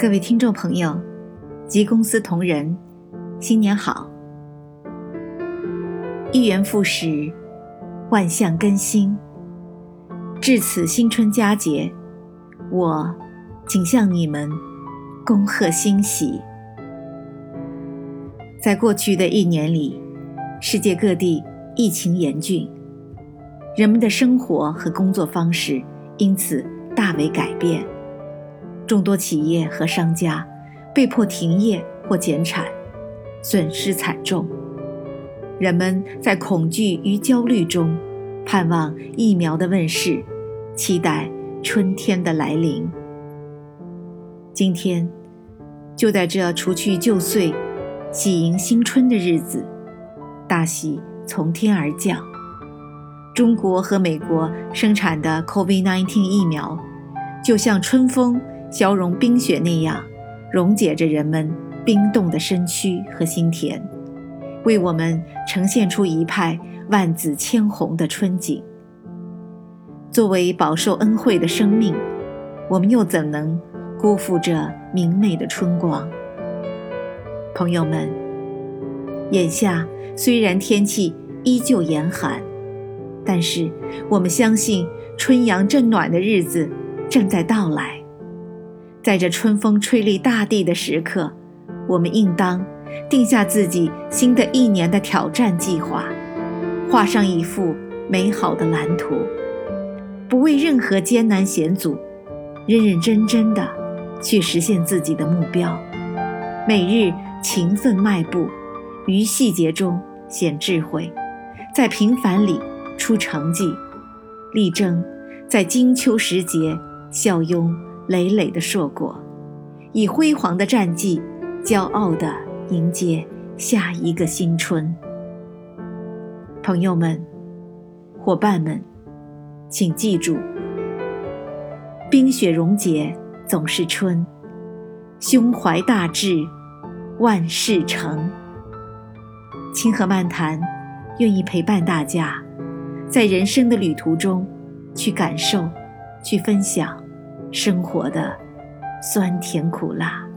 各位听众朋友，及公司同仁，新年好！一元复始，万象更新。至此新春佳节，我谨向你们恭贺新喜。在过去的一年里，世界各地疫情严峻，人们的生活和工作方式因此大为改变。众多企业和商家被迫停业或减产，损失惨重。人们在恐惧与焦虑中，盼望疫苗的问世，期待春天的来临。今天，就在这除去旧岁、喜迎新春的日子，大喜从天而降。中国和美国生产的 COVID-19 疫苗，就像春风。消融冰雪那样，溶解着人们冰冻的身躯和心田，为我们呈现出一派万紫千红的春景。作为饱受恩惠的生命，我们又怎能辜负这明媚的春光？朋友们，眼下虽然天气依旧严寒，但是我们相信春阳正暖的日子正在到来。在这春风吹绿大地的时刻，我们应当定下自己新的一年的挑战计划，画上一幅美好的蓝图，不为任何艰难险阻，认认真真的去实现自己的目标。每日勤奋迈步，于细节中显智慧，在平凡里出成绩，力争在金秋时节笑拥。累累的硕果，以辉煌的战绩，骄傲地迎接下一个新春。朋友们，伙伴们，请记住：冰雪溶解总是春，胸怀大志，万事成。清河漫谈愿意陪伴大家，在人生的旅途中，去感受，去分享。生活的酸甜苦辣。